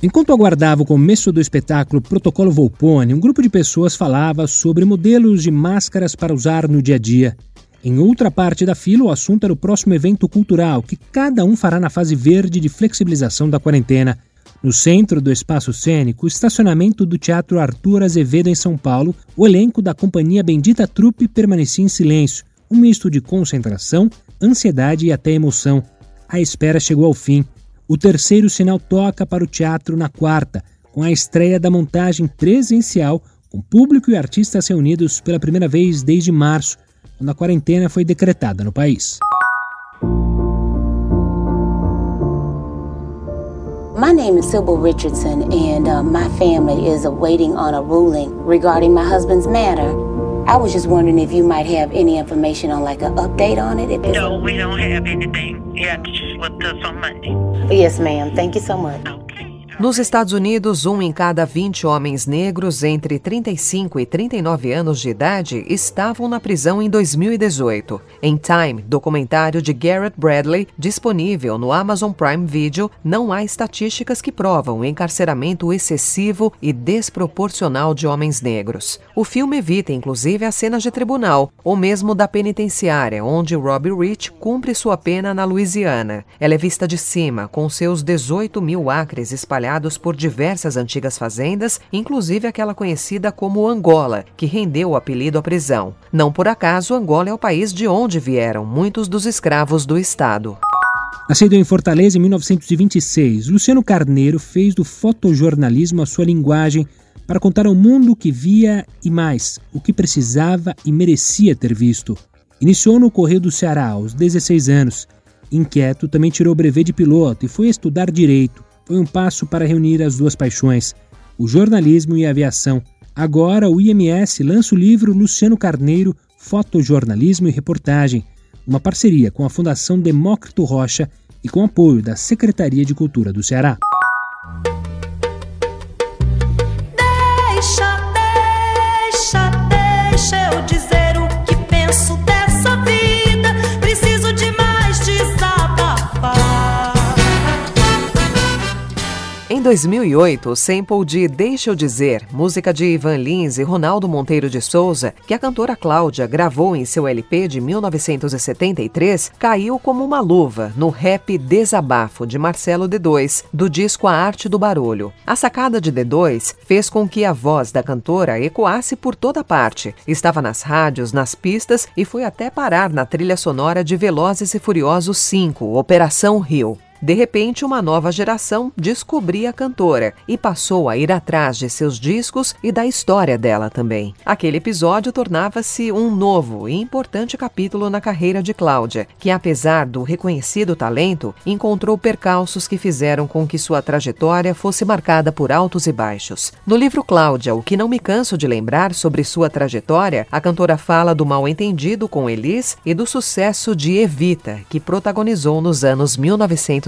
Enquanto aguardava o começo do espetáculo Protocolo Volpone, um grupo de pessoas falava sobre modelos de máscaras para usar no dia a dia. Em outra parte da fila, o assunto era o próximo evento cultural que cada um fará na fase verde de flexibilização da quarentena. No centro do espaço cênico, o estacionamento do Teatro Arthur Azevedo em São Paulo, o elenco da companhia Bendita Trupe permanecia em silêncio, um misto de concentração, ansiedade e até emoção. A espera chegou ao fim. O terceiro sinal toca para o teatro na quarta, com a estreia da montagem presencial, com público e artistas reunidos pela primeira vez desde março, quando a quarentena foi decretada no país. My name is Sybil Richardson, and uh, my family is waiting on a ruling regarding my husband's matter. I was just wondering if you might have any information on like an update on it. no, we don't have anything. You have to just look us on Monday. Yes, ma'am. Thank you so much. Nos Estados Unidos, um em cada 20 homens negros entre 35 e 39 anos de idade estavam na prisão em 2018. Em Time, documentário de Garrett Bradley, disponível no Amazon Prime Video, não há estatísticas que provam o encarceramento excessivo e desproporcional de homens negros. O filme evita, inclusive, as cenas de tribunal, ou mesmo da penitenciária, onde Robbie Rich cumpre sua pena na Louisiana. Ela é vista de cima, com seus 18 mil acres espalhados espalhados por diversas antigas fazendas, inclusive aquela conhecida como Angola, que rendeu o apelido à prisão. Não por acaso, Angola é o país de onde vieram muitos dos escravos do Estado. Nascido em Fortaleza em 1926, Luciano Carneiro fez do fotojornalismo a sua linguagem para contar ao mundo o que via e mais, o que precisava e merecia ter visto. Iniciou no Correio do Ceará aos 16 anos. Inquieto, também tirou o brevet de piloto e foi estudar direito foi um passo para reunir as duas paixões, o jornalismo e a aviação. Agora, o IMS lança o livro Luciano Carneiro, Fotojornalismo e Reportagem, uma parceria com a Fundação Demócrito Rocha e com apoio da Secretaria de Cultura do Ceará. 2008, o sample de Deixa Eu Dizer, música de Ivan Lins e Ronaldo Monteiro de Souza, que a cantora Cláudia gravou em seu LP de 1973, caiu como uma luva no rap Desabafo de Marcelo D2, do disco A Arte do Barulho. A sacada de D2 fez com que a voz da cantora ecoasse por toda parte. Estava nas rádios, nas pistas e foi até parar na trilha sonora de Velozes e Furiosos 5, Operação Rio. De repente, uma nova geração descobria a cantora e passou a ir atrás de seus discos e da história dela também. Aquele episódio tornava-se um novo e importante capítulo na carreira de Cláudia, que, apesar do reconhecido talento, encontrou percalços que fizeram com que sua trajetória fosse marcada por altos e baixos. No livro Cláudia, o que não me canso de lembrar sobre sua trajetória, a cantora fala do mal-entendido com Elis e do sucesso de Evita, que protagonizou nos anos 1900